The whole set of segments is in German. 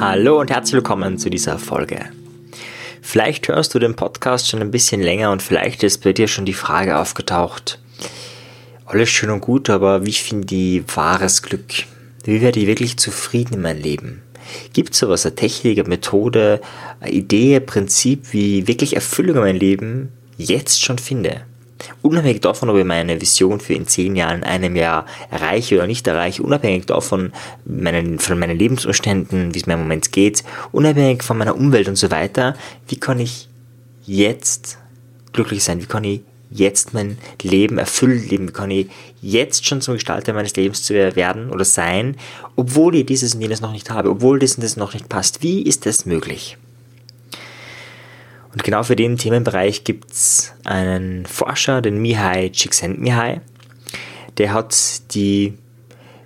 Hallo und herzlich willkommen zu dieser Folge. Vielleicht hörst du den Podcast schon ein bisschen länger und vielleicht ist bei dir schon die Frage aufgetaucht. Alles schön und gut, aber wie finde ich wahres Glück? Wie werde ich wirklich zufrieden in meinem Leben? Gibt es sowas, eine Technik, eine Methode, eine Idee, ein Prinzip, wie ich wirklich Erfüllung in meinem Leben jetzt schon finde? Unabhängig davon, ob ich meine Vision für in zehn Jahren, einem Jahr erreiche oder nicht erreiche, unabhängig davon, meinen, von meinen Lebensumständen, wie es mir im Moment geht, unabhängig von meiner Umwelt und so weiter, wie kann ich jetzt glücklich sein? Wie kann ich jetzt mein Leben erfüllt leben? Wie kann ich jetzt schon zum Gestalter meines Lebens zu werden oder sein, obwohl ich dieses und jenes noch nicht habe, obwohl das und das noch nicht passt? Wie ist das möglich? Und genau für den Themenbereich gibt es einen Forscher, den Mihai Csikszentmihalyi. Der hat die,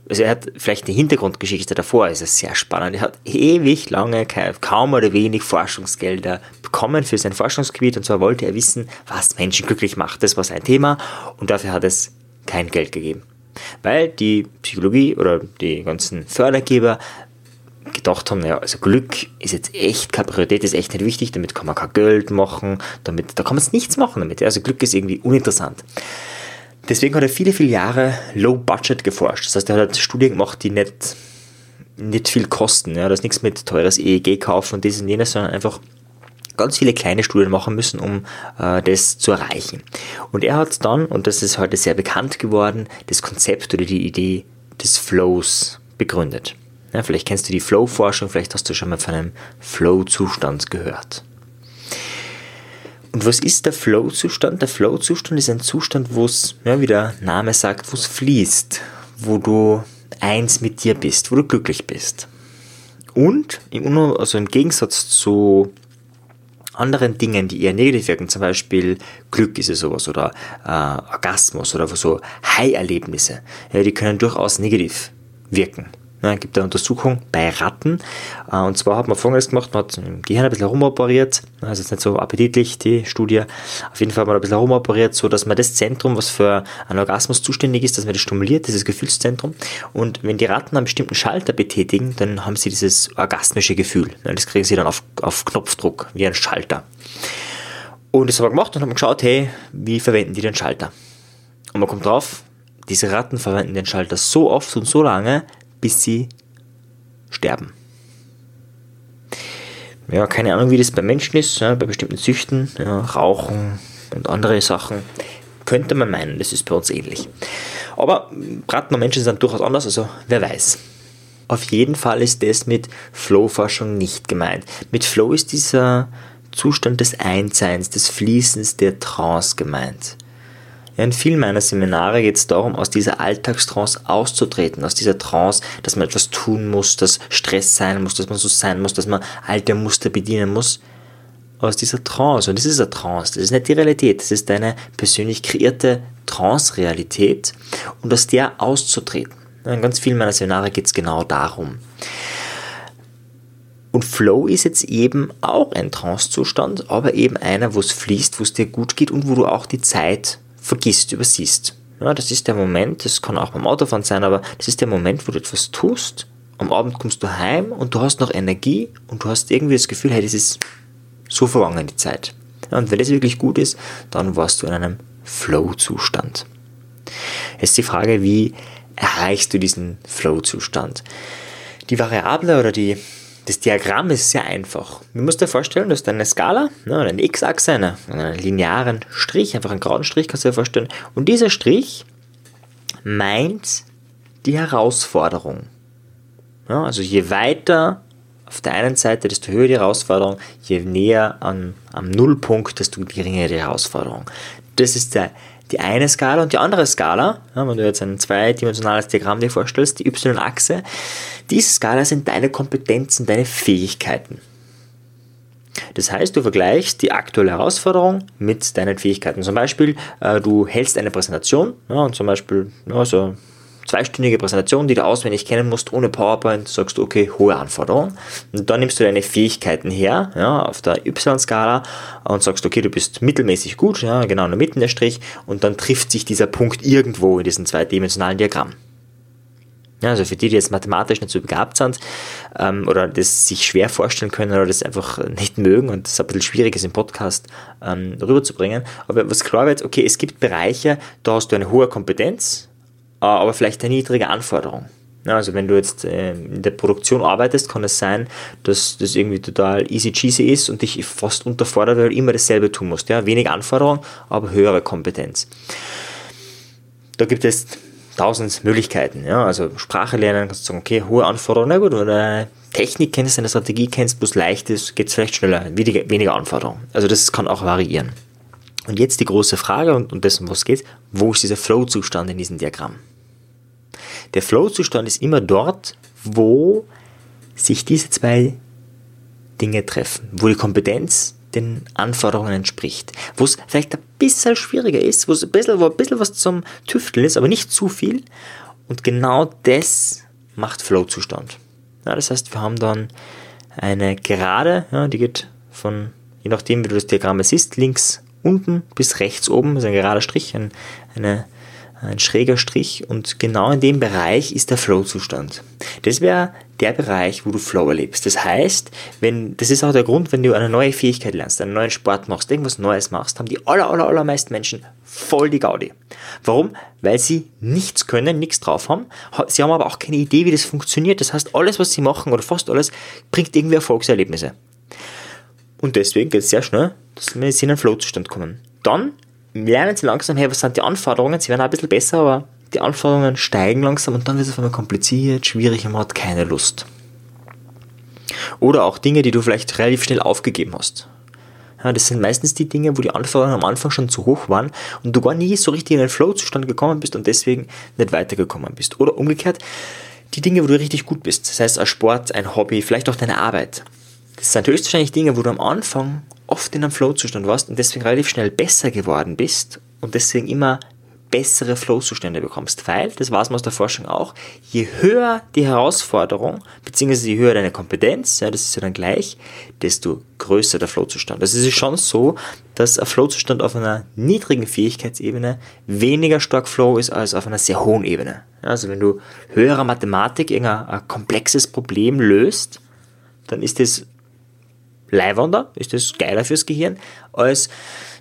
also er hat vielleicht eine Hintergrundgeschichte davor, ist es sehr spannend. Er hat ewig lange kaum oder wenig Forschungsgelder bekommen für sein Forschungsgebiet und zwar wollte er wissen, was Menschen glücklich macht. Das war sein Thema und dafür hat es kein Geld gegeben. Weil die Psychologie oder die ganzen Fördergeber gedacht haben, naja, also Glück ist jetzt echt keine Priorität, ist echt nicht wichtig, damit kann man kein Geld machen, damit, da kann man nichts machen damit. Also Glück ist irgendwie uninteressant. Deswegen hat er viele, viele Jahre Low Budget geforscht. Das heißt, er hat Studien gemacht, die nicht, nicht viel kosten. Ja. Das ist nichts mit teures EEG kaufen und dieses und jenes, sondern einfach ganz viele kleine Studien machen müssen, um äh, das zu erreichen. Und er hat dann, und das ist heute sehr bekannt geworden, das Konzept oder die Idee des Flows begründet. Ja, vielleicht kennst du die Flow-Forschung, vielleicht hast du schon mal von einem Flow-Zustand gehört. Und was ist der Flow-Zustand? Der Flow-Zustand ist ein Zustand, wo es, ja, wie der Name sagt, wo es fließt, wo du eins mit dir bist, wo du glücklich bist. Und im, also im Gegensatz zu anderen Dingen, die eher negativ wirken, zum Beispiel Glück ist es sowas oder äh, Orgasmus oder so High-Erlebnisse, ja, die können durchaus negativ wirken. Ja, gibt eine Untersuchung bei Ratten. Äh, und zwar hat man folgendes gemacht, man hat im Gehirn ein bisschen rumoperiert, also ist nicht so appetitlich, die Studie. Auf jeden Fall hat man ein bisschen rumoperiert, so dass man das Zentrum, was für einen Orgasmus zuständig ist, dass man das stimuliert, dieses Gefühlszentrum. Und wenn die Ratten einen bestimmten Schalter betätigen, dann haben sie dieses orgasmische Gefühl. Das kriegen sie dann auf, auf Knopfdruck, wie ein Schalter. Und das haben wir gemacht und haben geschaut, hey, wie verwenden die den Schalter? Und man kommt drauf, diese Ratten verwenden den Schalter so oft und so lange, bis sie sterben. Ja, keine Ahnung, wie das bei Menschen ist, ja, bei bestimmten Süchten, ja, Rauchen und andere Sachen. Könnte man meinen, das ist bei uns ähnlich. Aber Braten und Menschen sind durchaus anders, also wer weiß. Auf jeden Fall ist das mit Flow-Forschung nicht gemeint. Mit Flow ist dieser Zustand des Einseins, des Fließens, der Trance gemeint. Ja, in vielen meiner Seminare geht es darum, aus dieser Alltagstrance auszutreten, aus dieser Trance, dass man etwas tun muss, dass Stress sein muss, dass man so sein muss, dass man alte Muster bedienen muss. Aus dieser Trance, und das ist eine Trance, das ist nicht die Realität, das ist deine persönlich kreierte Trance-Realität und aus der auszutreten. In ganz vielen meiner Seminare geht es genau darum. Und Flow ist jetzt eben auch ein Trance-Zustand, aber eben einer, wo es fließt, wo es dir gut geht und wo du auch die Zeit vergisst, übersiehst. Ja, das ist der Moment, das kann auch beim Autofahren sein, aber das ist der Moment, wo du etwas tust. Am Abend kommst du heim und du hast noch Energie und du hast irgendwie das Gefühl, hey, das ist so vergangen die Zeit. Ja, und wenn das wirklich gut ist, dann warst du in einem Flow-Zustand. Jetzt die Frage, wie erreichst du diesen Flow-Zustand? Die Variable oder die das Diagramm ist sehr einfach. Du musst dir vorstellen, du hast eine Skala, ne, eine X-Achse, eine, einen linearen Strich, einfach einen geraden Strich kannst du dir vorstellen. Und dieser Strich meint die Herausforderung. Ja, also je weiter auf der einen Seite, desto höher die Herausforderung, je näher an, am Nullpunkt, desto geringer die Herausforderung. Das ist der die eine Skala und die andere Skala, ja, wenn du jetzt ein zweidimensionales Diagramm dir vorstellst, die Y-Achse, diese Skala sind deine Kompetenzen, deine Fähigkeiten. Das heißt, du vergleichst die aktuelle Herausforderung mit deinen Fähigkeiten. Zum Beispiel, äh, du hältst eine Präsentation ja, und zum Beispiel ja, so zweistündige Präsentation, die du auswendig kennen musst, ohne PowerPoint, sagst du, okay, hohe Anforderungen. Und dann nimmst du deine Fähigkeiten her, ja, auf der Y-Skala und sagst, okay, du bist mittelmäßig gut, ja, genau in der Mitte der Strich, und dann trifft sich dieser Punkt irgendwo in diesem zweidimensionalen Diagramm. Ja, also für die, die jetzt mathematisch nicht so begabt sind ähm, oder das sich schwer vorstellen können oder das einfach nicht mögen und das ein bisschen schwierig ist im Podcast ähm, rüberzubringen. Aber was klar wird, okay, es gibt Bereiche, da hast du eine hohe Kompetenz, aber vielleicht eine niedrige Anforderung. Also wenn du jetzt äh, in der Produktion arbeitest, kann es sein, dass das irgendwie total easy cheesy ist und dich fast unterfordert, weil du immer dasselbe tun musst. Ja? Wenig Anforderung, aber höhere Kompetenz. Da gibt es tausend Möglichkeiten. Ja? Also Sprache lernen, kannst du sagen, okay, hohe Anforderungen, na gut, oder Technik kennst, eine Strategie kennst, bloß leicht ist, geht es vielleicht schneller, weniger, weniger Anforderungen. Also das kann auch variieren. Und jetzt die große Frage und, und dessen, was geht, wo ist dieser Flow-Zustand in diesem Diagramm? Der Flow-Zustand ist immer dort, wo sich diese zwei Dinge treffen, wo die Kompetenz den Anforderungen entspricht. Wo es vielleicht ein bisschen schwieriger ist, wo es ein bisschen, wo ein bisschen was zum Tüfteln ist, aber nicht zu viel. Und genau das macht Flow-Zustand. Ja, das heißt, wir haben dann eine Gerade, ja, die geht von, je nachdem wie du das Diagramm siehst, links unten bis rechts oben, das ist ein gerader Strich, ein, eine ein schräger Strich und genau in dem Bereich ist der Flow-Zustand. Das wäre der Bereich, wo du Flow erlebst. Das heißt, wenn, das ist auch der Grund, wenn du eine neue Fähigkeit lernst, einen neuen Sport machst, irgendwas Neues machst, haben die aller, aller, allermeisten Menschen voll die Gaudi. Warum? Weil sie nichts können, nichts drauf haben. Sie haben aber auch keine Idee, wie das funktioniert. Das heißt, alles, was sie machen oder fast alles, bringt irgendwie Erfolgserlebnisse. Und deswegen geht es sehr schnell, dass sie in einen Flow-Zustand kommen. Dann lernen sie langsam, hey, was sind die Anforderungen? Sie werden auch ein bisschen besser, aber die Anforderungen steigen langsam und dann wird es auf einmal kompliziert, schwierig und man hat keine Lust. Oder auch Dinge, die du vielleicht relativ schnell aufgegeben hast. Ja, das sind meistens die Dinge, wo die Anforderungen am Anfang schon zu hoch waren und du gar nie so richtig in den Flow-Zustand gekommen bist und deswegen nicht weitergekommen bist. Oder umgekehrt, die Dinge, wo du richtig gut bist. Das heißt, ein Sport, ein Hobby, vielleicht auch deine Arbeit. Das sind höchstwahrscheinlich Dinge, wo du am Anfang oft in einem Flow-Zustand warst und deswegen relativ schnell besser geworden bist und deswegen immer bessere Flow-Zustände bekommst. Weil, das weiß man aus der Forschung auch, je höher die Herausforderung, beziehungsweise je höher deine Kompetenz, ja, das ist ja dann gleich, desto größer der Flow-Zustand. Das ist schon so, dass ein Flow-Zustand auf einer niedrigen Fähigkeitsebene weniger stark Flow ist als auf einer sehr hohen Ebene. Also wenn du höherer Mathematik irgendein komplexes Problem löst, dann ist das leiwender, ist das geiler fürs Gehirn, als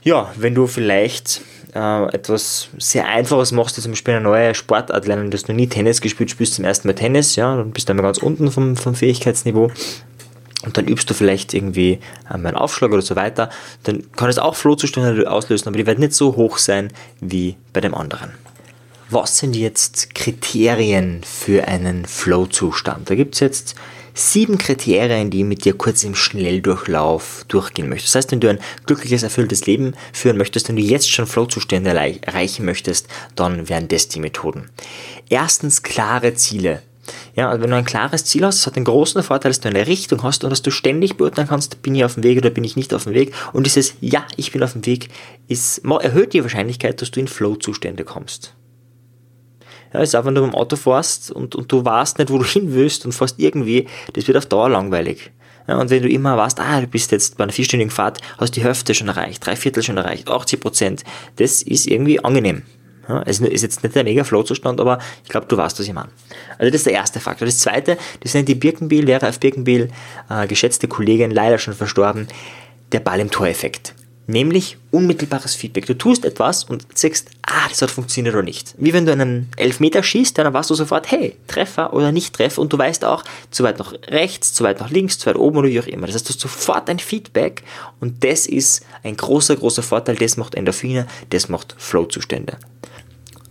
ja, wenn du vielleicht äh, etwas sehr Einfaches machst, zum Beispiel eine neue Sportart lernen, du hast noch nie Tennis gespielt, spielst zum ersten Mal Tennis, ja, dann bist du einmal ganz unten vom, vom Fähigkeitsniveau und dann übst du vielleicht irgendwie einen Aufschlag oder so weiter, dann kann es auch Flohzustände auslösen, aber die werden nicht so hoch sein wie bei dem anderen. Was sind jetzt Kriterien für einen Flow-Zustand? Da gibt es jetzt sieben Kriterien, die mit dir kurz im Schnelldurchlauf durchgehen möchtest. Das heißt, wenn du ein glückliches, erfülltes Leben führen möchtest, wenn du jetzt schon Flow-Zustände erreichen möchtest, dann wären das die Methoden. Erstens klare Ziele. Ja, also wenn du ein klares Ziel hast, das hat den großen Vorteil, dass du eine Richtung hast und dass du ständig beurteilen kannst, bin ich auf dem Weg oder bin ich nicht auf dem Weg. Und dieses Ja, ich bin auf dem Weg, ist, erhöht die Wahrscheinlichkeit, dass du in Flow-Zustände kommst. Ja, ist auch, wenn du beim Auto fährst und, und du weißt nicht, wo du hin willst und fährst irgendwie, das wird auf Dauer langweilig. Ja, und wenn du immer weißt, ah, du bist jetzt bei einer vierstündigen Fahrt, hast die Hälfte schon erreicht, drei Viertel schon erreicht, 80 Prozent, das ist irgendwie angenehm. Ja, es ist jetzt nicht der mega Flow-Zustand, aber ich glaube, du weißt, was ich meine. Also das ist der erste Faktor. Das zweite, das sind die Birkenbiel, Lehrer auf Birkenbiel, äh, geschätzte Kollegin, leider schon verstorben, der Ball im Tor-Effekt. Nämlich unmittelbares Feedback. Du tust etwas und sagst, ah, das hat funktioniert oder nicht. Wie wenn du einen Elfmeter schießt, dann weißt du sofort, hey, Treffer oder nicht Treffer und du weißt auch, zu weit nach rechts, zu weit nach links, zu weit oben oder wie auch immer. Das heißt, du hast sofort ein Feedback und das ist ein großer, großer Vorteil. Das macht Endorphine, das macht Flow-Zustände.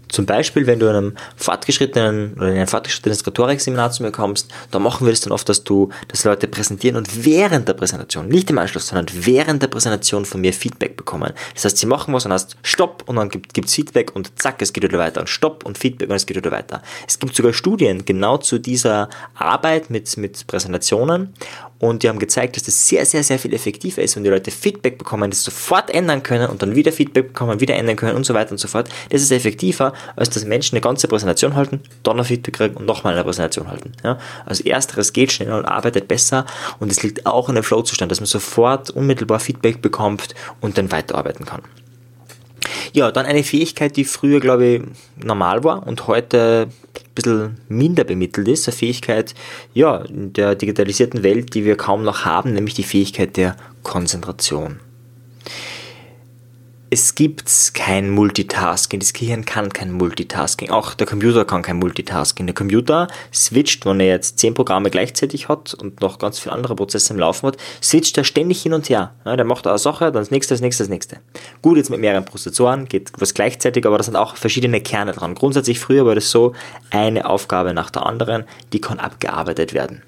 Zum Beispiel, wenn du in einem fortgeschrittenen oder in ein fortgeschrittenes Rhetorikseminar zu mir kommst, da machen wir das dann oft, dass du, dass Leute präsentieren und während der Präsentation, nicht im Anschluss, sondern während der Präsentation von mir Feedback bekommen. Das heißt, sie machen was und hast Stopp und dann gibt es Feedback und zack, es geht wieder weiter und Stopp und Feedback und es geht wieder weiter. Es gibt sogar Studien genau zu dieser Arbeit mit, mit Präsentationen und die haben gezeigt, dass das sehr, sehr, sehr viel effektiver ist, wenn die Leute Feedback bekommen, das sofort ändern können und dann wieder Feedback bekommen, wieder ändern können und so weiter und so fort. Das ist effektiver, als dass Menschen eine ganze Präsentation halten, dann ein Feedback kriegen und nochmal eine Präsentation halten. Ja? Also ersteres geht schneller und arbeitet besser und es liegt auch in dem Flow-Zustand, dass man sofort unmittelbar Feedback bekommt und dann weiterarbeiten kann. Ja, dann eine Fähigkeit, die früher, glaube ich, normal war und heute ein bisschen minder bemittelt ist. Eine Fähigkeit, ja, in der digitalisierten Welt, die wir kaum noch haben, nämlich die Fähigkeit der Konzentration es gibt kein Multitasking. Das Gehirn kann kein Multitasking. Auch der Computer kann kein Multitasking. Der Computer switcht, wenn er jetzt zehn Programme gleichzeitig hat und noch ganz viele andere Prozesse im Laufen hat, switcht er ständig hin und her. Ja, der macht eine Sache, dann das nächste, das nächste, das nächste. Gut, jetzt mit mehreren Prozessoren geht was gleichzeitig, aber da sind auch verschiedene Kerne dran. Grundsätzlich früher war das so, eine Aufgabe nach der anderen, die kann abgearbeitet werden.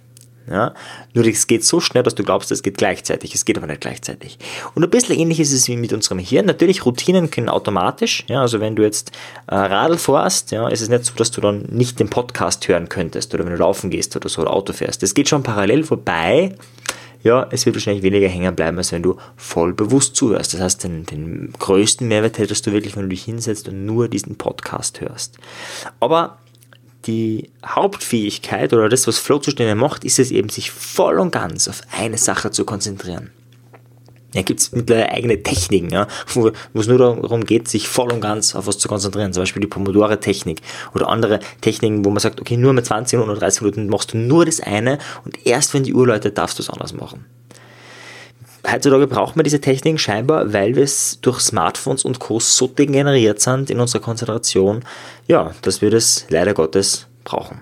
Ja? Nur es geht so schnell, dass du glaubst, es geht gleichzeitig. Es geht aber nicht gleichzeitig. Und ein bisschen ähnlich ist es wie mit unserem Hirn. Natürlich, Routinen können automatisch. Ja? Also wenn du jetzt äh, Radl fährst, ja, ist es nicht so, dass du dann nicht den Podcast hören könntest oder wenn du laufen gehst oder so oder Auto fährst. Das geht schon parallel, wobei ja, es wird wahrscheinlich weniger hängen bleiben, als wenn du voll bewusst zuhörst. Das heißt, den, den größten Mehrwert hättest du wirklich, wenn du dich hinsetzt und nur diesen Podcast hörst. Aber die Hauptfähigkeit oder das, was Flow-Zustände macht, ist es eben, sich voll und ganz auf eine Sache zu konzentrieren. Da gibt es mittlerweile eigene Techniken, ja, wo, wo es nur darum geht, sich voll und ganz auf was zu konzentrieren. Zum Beispiel die Pomodore-Technik oder andere Techniken, wo man sagt, okay, nur mit 20 Minuten oder 30 Minuten machst du nur das eine und erst wenn die Uhr läutet, darfst du es anders machen. Heutzutage braucht man diese Techniken scheinbar, weil wir es durch Smartphones und Co. so degeneriert sind in unserer Konzentration, ja, dass wir das leider Gottes brauchen.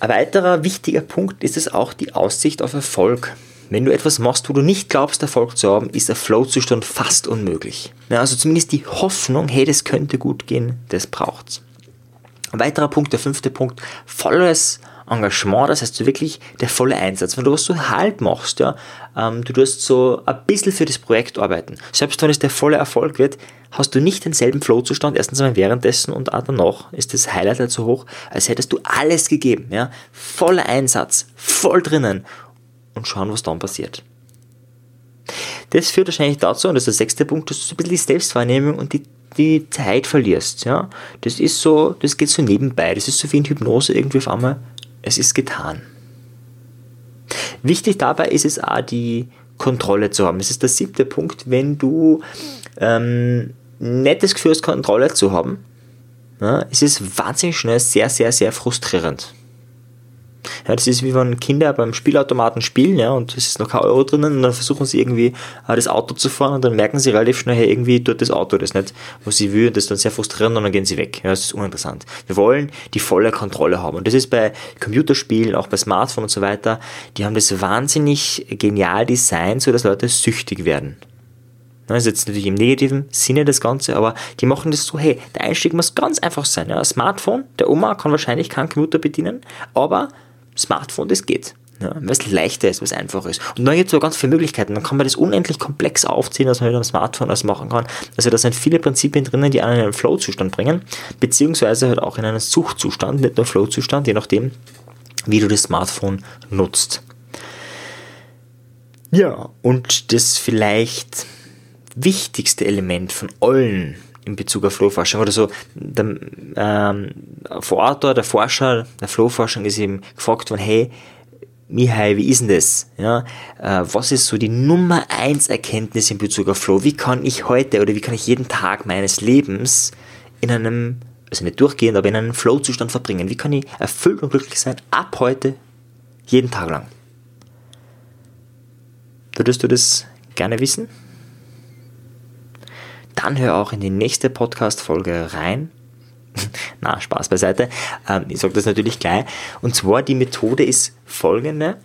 Ein weiterer wichtiger Punkt ist es auch die Aussicht auf Erfolg. Wenn du etwas machst, wo du nicht glaubst, Erfolg zu haben, ist der Flow-Zustand fast unmöglich. Ja, also zumindest die Hoffnung, hey, das könnte gut gehen, das braucht's. Ein weiterer Punkt, der fünfte Punkt, volles Engagement, das heißt so wirklich der volle Einsatz. Wenn du was so halb machst, ja, ähm, du tust so ein bisschen für das Projekt arbeiten. Selbst wenn es der volle Erfolg wird, hast du nicht denselben Flow-Zustand, erstens einmal währenddessen und auch danach ist das Highlight halt so hoch, als hättest du alles gegeben, ja, voller Einsatz, voll drinnen und schauen, was dann passiert. Das führt wahrscheinlich dazu, und das ist der sechste Punkt, dass du so ein bisschen die Selbstwahrnehmung und die, die Zeit verlierst. Ja? Das ist so, das geht so nebenbei. Das ist so wie in Hypnose irgendwie auf einmal es ist getan. Wichtig dabei ist es auch, die Kontrolle zu haben. Das ist der siebte Punkt, wenn du ähm, das Gefühl hast, Kontrolle zu haben, ja, es ist wahnsinnig schnell sehr, sehr, sehr frustrierend. Ja, das ist wie wenn Kinder beim Spielautomaten spielen, ja, und es ist noch kein Euro drinnen und dann versuchen sie irgendwie äh, das Auto zu fahren und dann merken sie relativ schnell, hey, irgendwie tut das Auto das nicht, was sie will, und das ist dann sehr frustrierend und dann gehen sie weg. Ja, das ist uninteressant. Wir wollen die volle Kontrolle haben. Und das ist bei Computerspielen, auch bei Smartphones und so weiter, die haben das wahnsinnig genial designt, so dass Leute süchtig werden. Das ist jetzt natürlich im negativen Sinne das Ganze, aber die machen das so, hey, der Einstieg muss ganz einfach sein. Ja, Smartphone, der Oma kann wahrscheinlich keinen Computer bedienen, aber Smartphone, das geht. Ja, weil leichter ist, weil es einfach ist. Und dann gibt es so ganz viele Möglichkeiten. Dann kann man das unendlich komplex aufziehen, was man mit einem Smartphone alles machen kann. Also da sind viele Prinzipien drinnen, die einen in einen Flow-Zustand bringen, beziehungsweise halt auch in einen Suchtzustand, nicht nur Flow-Zustand, je nachdem, wie du das Smartphone nutzt. Ja, und das vielleicht wichtigste Element von allen in Bezug auf Flowforschung oder so. Der, ähm, vor Ort der Forscher der Flowforschung ist eben gefragt worden, hey, Mihai, wie ist denn das? Ja, äh, was ist so die Nummer 1 Erkenntnis in Bezug auf Flow? Wie kann ich heute oder wie kann ich jeden Tag meines Lebens in einem, also nicht durchgehend, aber in einem Flow-Zustand verbringen? Wie kann ich erfüllt und glücklich sein ab heute, jeden Tag lang? Würdest du das gerne wissen? Dann hör auch in die nächste Podcast-Folge rein. Na, Spaß beiseite. Ähm, ich sage das natürlich gleich. Und zwar die Methode ist folgende.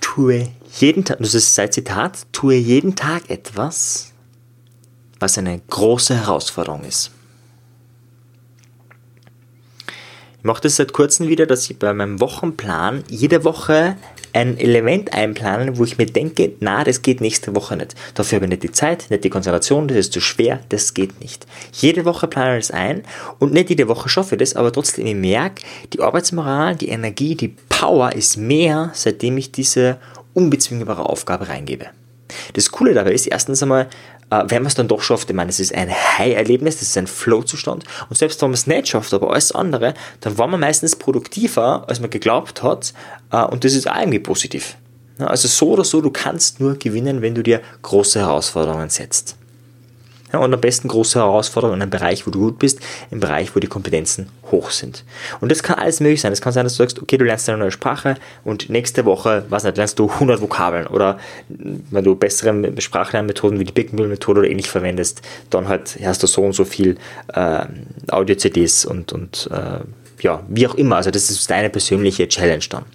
Tue jeden Tag, das ist sein Zitat, tue jeden Tag etwas, was eine große Herausforderung ist. Ich mache das seit kurzem wieder, dass ich bei meinem Wochenplan jede Woche ein Element einplanen, wo ich mir denke, na, das geht nächste Woche nicht. Dafür habe ich nicht die Zeit, nicht die Konzentration, das ist zu schwer, das geht nicht. Jede Woche plane ich das ein und nicht jede Woche schaffe ich das, aber trotzdem, ich merke, die Arbeitsmoral, die Energie, die Power ist mehr, seitdem ich diese unbezwingbare Aufgabe reingebe. Das Coole dabei ist erstens einmal, äh, wenn man es dann doch schafft, ich meine, es ist ein High-Erlebnis, das ist ein Flow-Zustand und selbst wenn man es nicht schafft, aber alles andere, dann war man meistens produktiver, als man geglaubt hat äh, und das ist auch irgendwie positiv. Also so oder so, du kannst nur gewinnen, wenn du dir große Herausforderungen setzt. Ja, und am besten große Herausforderungen in einem Bereich, wo du gut bist, im Bereich, wo die Kompetenzen hoch sind. Und das kann alles möglich sein. Es kann sein, dass du sagst, okay, du lernst eine neue Sprache und nächste Woche, was nicht, lernst du 100 Vokabeln oder wenn du bessere Sprachlernmethoden wie die Bickenbüll-Methode oder ähnlich verwendest, dann halt hast du so und so viel äh, Audio-CDs und, und äh, ja, wie auch immer. Also das ist deine persönliche Challenge dann.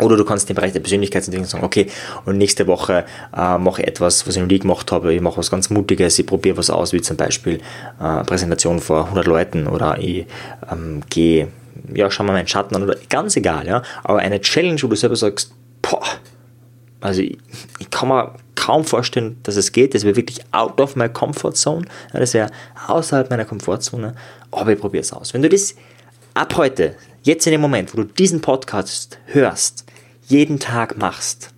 Oder du kannst im Bereich der Persönlichkeitsentwicklung sagen, okay, und nächste Woche äh, mache ich etwas, was ich noch nie gemacht habe. Ich mache was ganz Mutiges, ich probiere was aus, wie zum Beispiel äh, Präsentation vor 100 Leuten oder ich ähm, gehe, ja, schau mal meinen Schatten an oder ganz egal, ja. Aber eine Challenge, wo du selber sagst, boah, also ich, ich kann mir kaum vorstellen, dass es geht. Das wäre wirklich out of my comfort zone. Ja, das wäre außerhalb meiner Komfortzone. Aber ich probiere es aus. Wenn du das ab heute, jetzt in dem Moment, wo du diesen Podcast hörst, jeden Tag machst,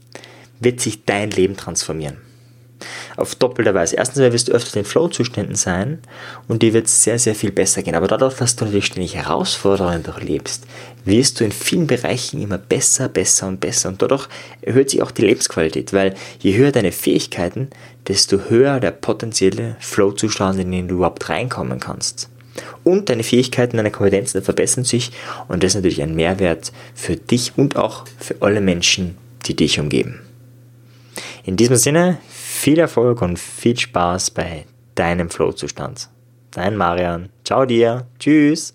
wird sich dein Leben transformieren. Auf doppelter Weise. Erstens wirst du öfter in Flow-Zuständen sein und dir wird es sehr, sehr viel besser gehen. Aber dadurch, dass du natürlich ständig Herausforderungen durchlebst, wirst du in vielen Bereichen immer besser, besser und besser. Und dadurch erhöht sich auch die Lebensqualität, weil je höher deine Fähigkeiten, desto höher der potenzielle Flow-Zustand, in den du überhaupt reinkommen kannst. Und deine Fähigkeiten, deine Kompetenzen verbessern sich und das ist natürlich ein Mehrwert für dich und auch für alle Menschen, die dich umgeben. In diesem Sinne, viel Erfolg und viel Spaß bei deinem Flow-Zustand. Dein Marian. Ciao dir. Tschüss.